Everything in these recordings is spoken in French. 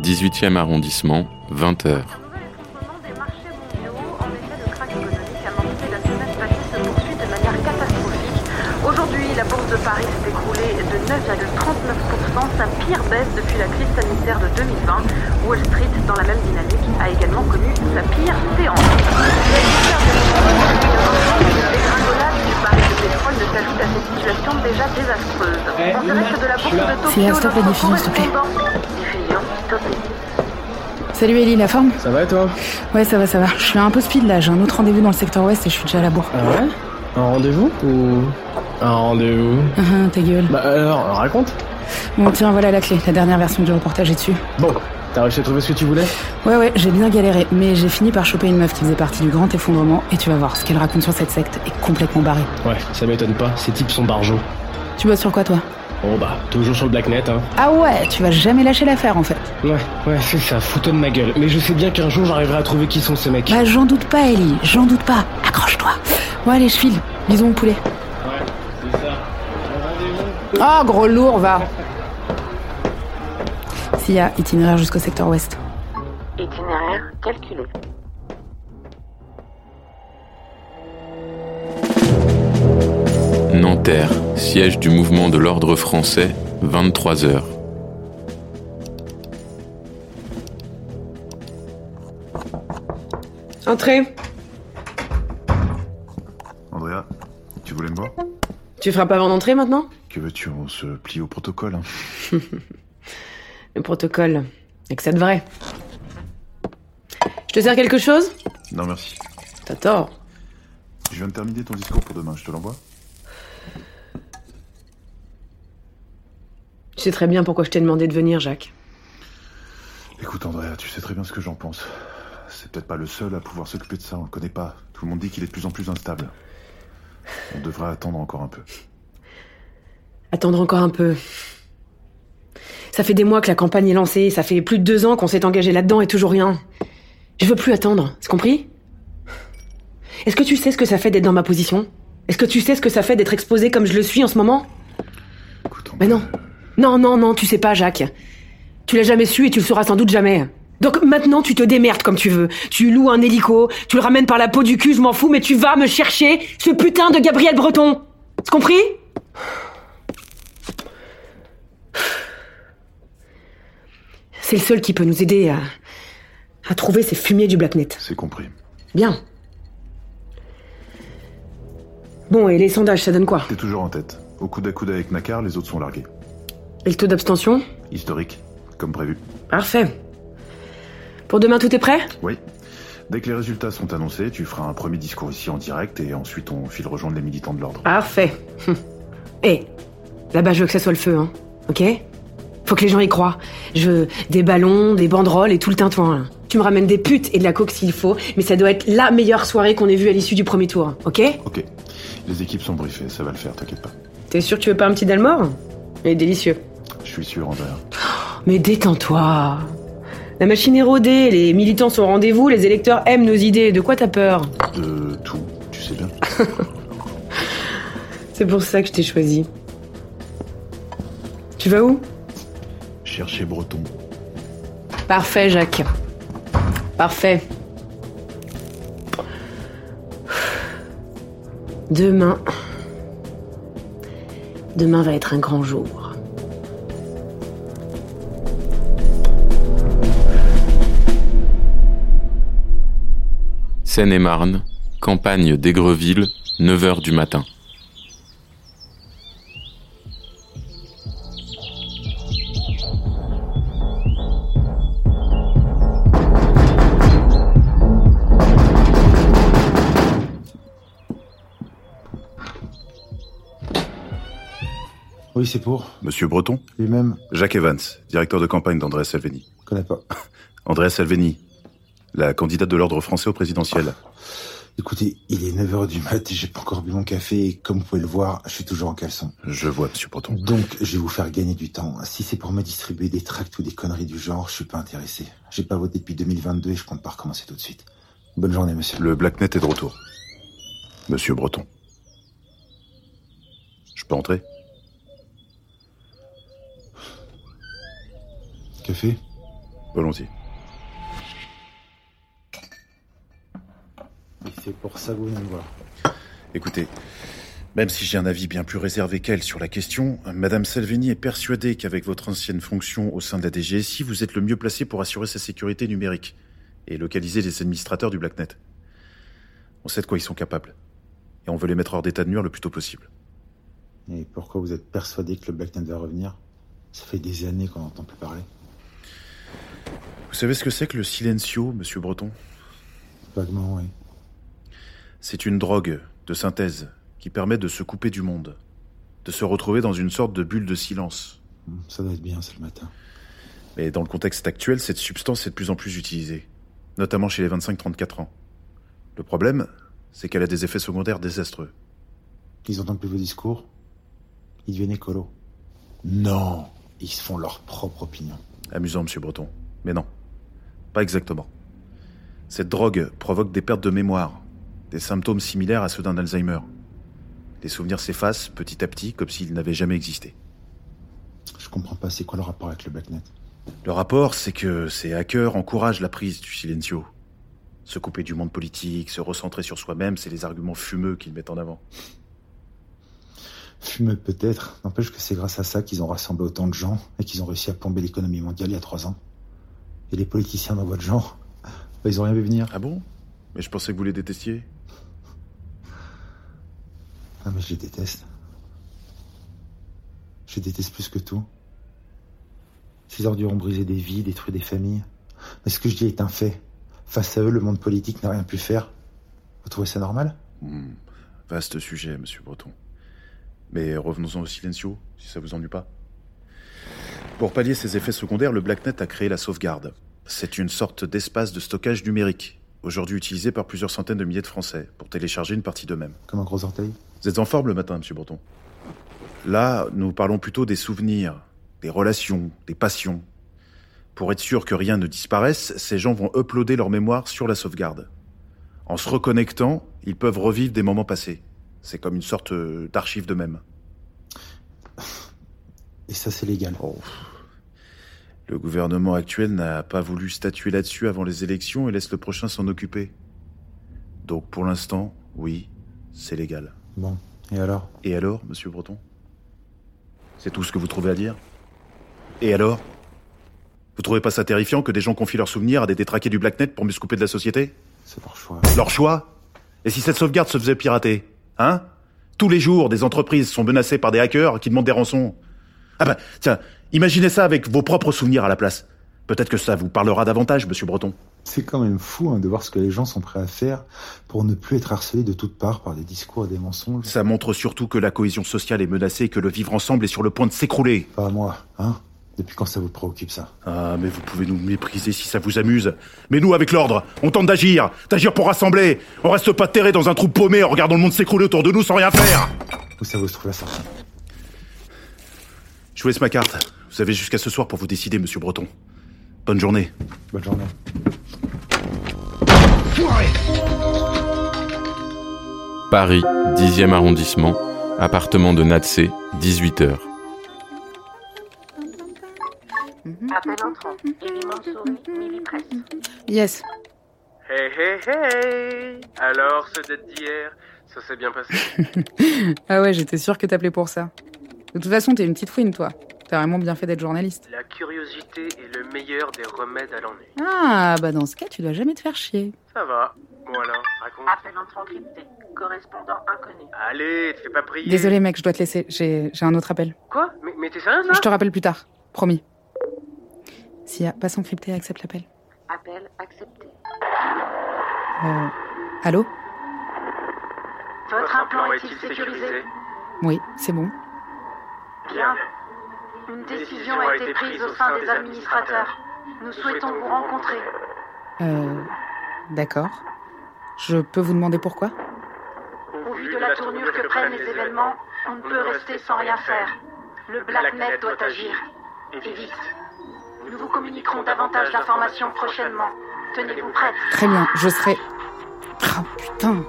18e arrondissement, 20h. Aujourd'hui, la bourse de Paris s'est écroulée de 9,39%, sa pire baisse depuis la crise sanitaire de 2020. Wall Street, dans la même dynamique, a également connu sa pire séance. Dégringolade du baril de pétrole ne s'ajoute à cette situation déjà désastreuse. En direct de la bourse de Tokyo, Sylvia, stop la notre diffusion, s'il te plaît. Salut Ellie, la forme Ça va et toi Ouais, ça va, ça va. Je suis un peu speed là, j'ai un autre rendez-vous dans le secteur ouest et je suis déjà à la bourre. Ah ouais Un rendez-vous ou un rendez-vous Ah, ah, ta gueule. Bah alors, raconte. Bon, tiens, voilà la clé. La dernière version du reportage est dessus. Bon, t'as réussi à trouver ce que tu voulais Ouais, ouais, j'ai bien galéré, mais j'ai fini par choper une meuf qui faisait partie du grand effondrement et tu vas voir, ce qu'elle raconte sur cette secte est complètement barré. Ouais, ça m'étonne pas, ces types sont barjots. Tu bosses sur quoi, toi? Bon bah, toujours sur le blacknet, hein. Ah ouais, tu vas jamais lâcher l'affaire en fait. Ouais, ouais, c'est ça, fous-toi de ma gueule. Mais je sais bien qu'un jour j'arriverai à trouver qui sont ces mecs. Bah, j'en doute pas, Ellie, j'en doute pas. Accroche-toi. Bon, allez, je file. Bisous, mon poulet. Ouais, c'est ça. Ah, gros lourd, va. S'il y a itinéraire jusqu'au secteur ouest. Itinéraire calculé. Siège du mouvement de l'ordre français, 23h. Entrez. Andrea, tu voulais me voir? Tu feras pas avant d'entrer maintenant? Que veux-tu? On se plie au protocole. hein. Le protocole. Et que ça te vrai. Je te sers quelque chose? Non, merci. T'as tort. Je viens de terminer ton discours pour demain, je te l'envoie? Tu sais très bien pourquoi je t'ai demandé de venir, Jacques. Écoute, Andrea, tu sais très bien ce que j'en pense. C'est peut-être pas le seul à pouvoir s'occuper de ça, on le connaît pas. Tout le monde dit qu'il est de plus en plus instable. On devrait attendre encore un peu. Attendre encore un peu. Ça fait des mois que la campagne est lancée, ça fait plus de deux ans qu'on s'est engagé là-dedans et toujours rien. Je veux plus attendre, c'est compris? Est-ce que tu sais ce que ça fait d'être dans ma position? Est-ce que tu sais ce que ça fait d'être exposé comme je le suis en ce moment? Écoute, Mais non. Non, non, non, tu sais pas, Jacques. Tu l'as jamais su et tu le sauras sans doute jamais. Donc maintenant, tu te démerdes comme tu veux. Tu loues un hélico, tu le ramènes par la peau du cul, je m'en fous, mais tu vas me chercher ce putain de Gabriel Breton. C'est compris? C'est le seul qui peut nous aider à, à trouver ces fumiers du Blacknet. C'est compris. Bien. Bon, et les sondages, ça donne quoi? T'es toujours en tête. Au coude à coude avec Nakar, les autres sont largués. Et le taux d'abstention Historique, comme prévu. Parfait. Pour demain, tout est prêt? Oui. Dès que les résultats sont annoncés, tu feras un premier discours ici en direct et ensuite on file rejoindre les militants de l'ordre. Parfait. Hé, là-bas, je veux que ça soit le feu, hein. Ok? Faut que les gens y croient. Je veux des ballons, des banderoles et tout le tintouin. là. Tu me ramènes des putes et de la coke s'il faut, mais ça doit être la meilleure soirée qu'on ait vue à l'issue du premier tour, ok? Ok. Les équipes sont briefées, ça va le faire, t'inquiète pas. T'es sûr que tu veux pas un petit Dalmore? Il est délicieux. Je suis sûr, Andrea. Mais détends-toi. La machine est rodée, les militants sont au rendez-vous, les électeurs aiment nos idées. De quoi t'as peur De tout, tu sais bien. C'est pour ça que je t'ai choisi. Tu vas où? Chercher Breton. Parfait, Jacques. Parfait. Demain. Demain va être un grand jour. Seine-et-Marne, campagne d'Aigreville, 9h du matin. Oui, c'est pour. Monsieur Breton Lui-même, Jacques Evans, directeur de campagne d'André Salvini. je connais pas. André Salvini, la candidate de l'ordre français au présidentiel. Écoutez, il est 9h du mat et j'ai pas encore bu mon café et comme vous pouvez le voir, je suis toujours en caleçon. Je vois, monsieur Breton. Donc, je vais vous faire gagner du temps. Si c'est pour me distribuer des tracts ou des conneries du genre, je suis pas intéressé. J'ai pas voté depuis 2022 et je compte pas recommencer tout de suite. Bonne journée, monsieur. Le Blacknet est de retour. Monsieur Breton. Je peux entrer? Café? Volontiers. C'est pour ça que vous venez me voir. Écoutez, même si j'ai un avis bien plus réservé qu'elle sur la question, Madame Salvini est persuadée qu'avec votre ancienne fonction au sein de la DGSI, vous êtes le mieux placé pour assurer sa sécurité numérique et localiser les administrateurs du Blacknet. On sait de quoi ils sont capables. Et on veut les mettre hors d'état de nuire le plus tôt possible. Et pourquoi vous êtes persuadé que le Blacknet va revenir? Ça fait des années qu'on n'entend plus parler. Vous savez ce que c'est que le silencio, monsieur Breton? Vaguement, oui. C'est une drogue de synthèse qui permet de se couper du monde, de se retrouver dans une sorte de bulle de silence. Hmm, Ça doit être bien, c'est le matin. Mais dans le contexte actuel, cette substance est de plus en plus utilisée, notamment chez les 25-34 ans. Le problème, c'est qu'elle a des effets secondaires désastreux. Ils entendent plus vos discours Ils deviennent écolos Non Ils se font leur propre opinion. Amusant, monsieur Breton. Mais non, pas exactement. Cette drogue provoque des pertes de mémoire, des symptômes similaires à ceux d'un Alzheimer. Les souvenirs s'effacent petit à petit comme s'ils n'avaient jamais existé. Je comprends pas, c'est quoi le rapport avec le Blacknet? Le rapport, c'est que ces hackers encouragent la prise du silencio. Se couper du monde politique, se recentrer sur soi-même, c'est les arguments fumeux qu'ils mettent en avant. Fumeux peut-être, n'empêche que c'est grâce à ça qu'ils ont rassemblé autant de gens et qu'ils ont réussi à plomber l'économie mondiale il y a trois ans. Et les politiciens dans votre genre, bah, ils ont rien vu venir. Ah bon? Mais je pensais que vous les détestiez. Ah mais je les déteste. Je les déteste plus que tout. Ces ordures ont brisé des vies, détruit des familles. Mais ce que je dis est un fait. Face à eux, le monde politique n'a rien pu faire. Vous trouvez ça normal? Hmm, Vaste sujet, monsieur Breton. Mais revenons-en au silencio, si ça vous ennuie pas. Pour pallier ces effets secondaires, le Blacknet a créé la sauvegarde. C'est une sorte d'espace de stockage numérique, aujourd'hui utilisé par plusieurs centaines de milliers de Français, pour télécharger une partie d'eux-mêmes. Comme un gros orteil Vous êtes en forme le matin, monsieur Breton. Là, nous parlons plutôt des souvenirs, des relations, des passions. Pour être sûr que rien ne disparaisse, ces gens vont uploader leur mémoire sur la sauvegarde. En se reconnectant, ils peuvent revivre des moments passés. C'est comme une sorte euh, d'archive d'eux-mêmes. Et ça, c'est légal. Oh. Le gouvernement actuel n'a pas voulu statuer là-dessus avant les élections et laisse le prochain s'en occuper. Donc pour l'instant, oui, c'est légal. Bon, et alors? Et alors, monsieur Breton? C'est tout ce que vous trouvez à dire? Et alors? Vous trouvez pas ça terrifiant que des gens confient leurs souvenirs à des détraqués du Blacknet pour mieux se couper de la société? C'est leur choix. Leur choix? Et si cette sauvegarde se faisait pirater Hein? Tous les jours, des entreprises sont menacées par des hackers qui demandent des rançons. Ah bah, tiens, imaginez ça avec vos propres souvenirs à la place. Peut-être que ça vous parlera davantage, monsieur Breton. C'est quand même fou hein, de voir ce que les gens sont prêts à faire pour ne plus être harcelés de toutes parts par des discours et des mensonges. Ça montre surtout que la cohésion sociale est menacée et que le vivre ensemble est sur le point de s'écrouler. Pas à moi, hein Depuis quand ça vous préoccupe ça? Ah, mais vous pouvez nous mépriser si ça vous amuse. Mais nous, avec l'ordre, on tente d'agir, d'agir pour rassembler. On reste pas terré dans un trou paumé en regardant le monde s'écrouler autour de nous sans rien faire. Où ça vous se trouve la sortie? Je vous laisse ma carte. Vous avez jusqu'à ce soir pour vous décider, monsieur Breton. Bonne journée. Bonne journée. Paris, 10e arrondissement, appartement de Natsé, 18h. Appel entrant. Mansouri. Yes. Hey hey hey Alors, ce date d'hier, ça s'est bien passé? Ah ouais, j'étais sûre que t'appelais pour ça. De toute façon, t'es une petite fouine, toi. T'as vraiment bien fait d'être journaliste. La curiosité est le meilleur des remèdes à l'ennui. Ah, bah dans ce cas, tu dois jamais te faire chier. Ça va. Alors, raconte. Appel entrant crypté. Correspondant inconnu. Allez, te fais pas prier. Désolé, mec, je dois te laisser. J'ai j'ai un autre appel. Quoi? Mais, mais t'es sérieuse là? Je te rappelle plus tard. Promis. Sia, passe encrypté, accepte l'appel. Appel accepté. Euh, allô? Votre implant est-il sécurisé? Oui, c'est bon. Bien. Une décision a été prise au sein des administrateurs. Nous souhaitons vous rencontrer. Euh, d'accord. Je peux vous demander pourquoi? Au vu de la tournure que prennent les événements, on ne peut rester sans rien faire. Le Blacknet doit agir. Et vite. Nous vous communiquerons davantage d'informations prochainement. Tenez-vous prête. Très bien, je serai... Ah, putain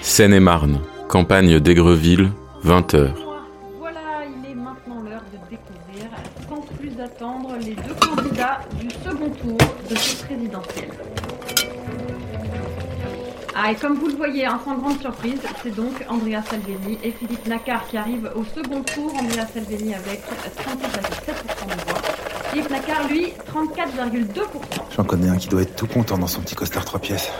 Seine-et-Marne, campagne d'Aigreville, 20h. Voilà, il est maintenant l'heure de découvrir, sans plus attendre, les deux candidats du second tour de ce présidentiel. Ah, et comme vous le voyez, hein, sans grande surprise, c'est donc Andrea Salvini et Philippe Nacquart qui arrivent au second tour. Andrea Salvini avec 37,7% de voix. Philippe Nacquart, lui, 34,2%. J'en connais un qui doit être tout content dans son petit costard trois pièces.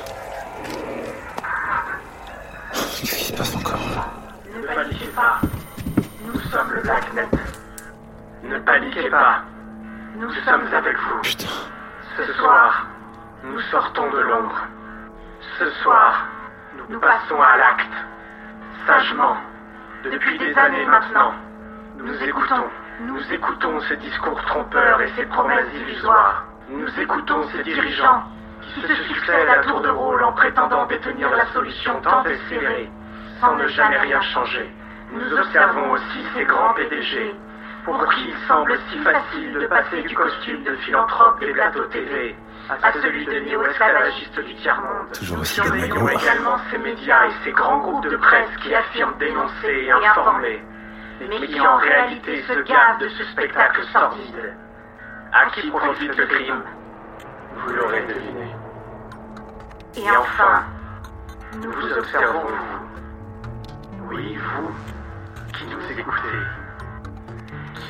Qu'est-ce qui se passe encore Ne paniquez pas. Nous sommes le Blacknet. Ne paniquez pas. Nous sommes avec vous. Putain. Ce soir, nous sortons de l'ombre. Ce soir, nous passons à l'acte. Sagement. Depuis des années maintenant, nous écoutons. Nous écoutons ces discours trompeurs et ces promesses illusoires. Nous écoutons ces dirigeants qui se succèdent à tour de rôle en prétendant détenir la solution tant espérée, sans ne jamais rien changer. Nous observons aussi ces grands PDG, pour qui il semble si facile de passer du costume de philanthrope des plateaux TV à celui de néo-esclavagiste du tiers-monde. Toujours Nous aussi surveillons gringo. également ces médias et ces grands groupes de presse qui affirment dénoncer et informer, mais qui en réalité se gavent de ce spectacle sordide. À qui profite le crime Vous l'aurez deviné. Et enfin, nous vous observons, vous. Oui, vous, qui nous écoutez.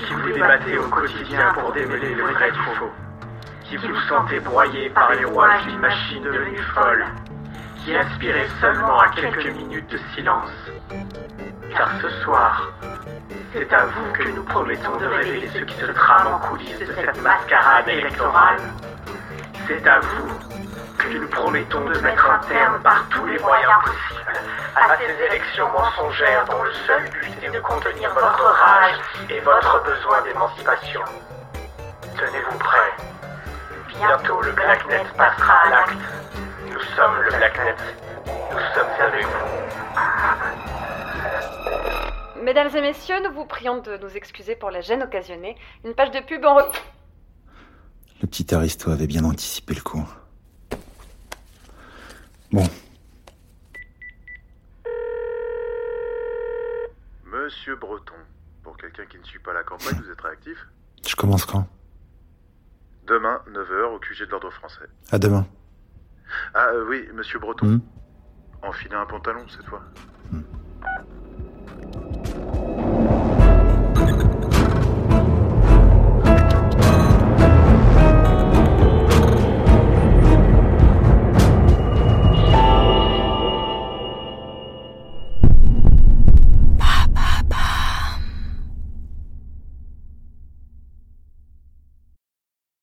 Qui vous débattez au quotidien pour démêler le vrai du faux. Qui vous sentez broyé par les rouages d'une machine devenue folle. Qui aspirez seulement à quelques minutes de silence. Car ce soir, c'est à vous que nous promettons de révéler ce qui se trame en coulisses de cette mascarade électorale. C'est à vous que nous promettons de mettre un terme par tous les moyens possibles à ces élections mensongères dont le seul but est de contenir votre rage et votre besoin d'émancipation. Tenez-vous prêts. Bientôt le Blacknet passera à l'acte. Nous sommes le Blacknet. Nous sommes avec vous. Mesdames et messieurs, nous vous prions de nous excuser pour la gêne occasionnée. Une page de pub en... re- Le petit Aristo avait bien anticipé le coup. Bon, Monsieur Breton, pour quelqu'un qui ne suit pas la campagne, vous êtes réactif je commence quand? Demain, 9h, au QG de l'ordre français. À demain. Ah euh, oui, monsieur Breton. Enfilez un pantalon cette fois. Hmm.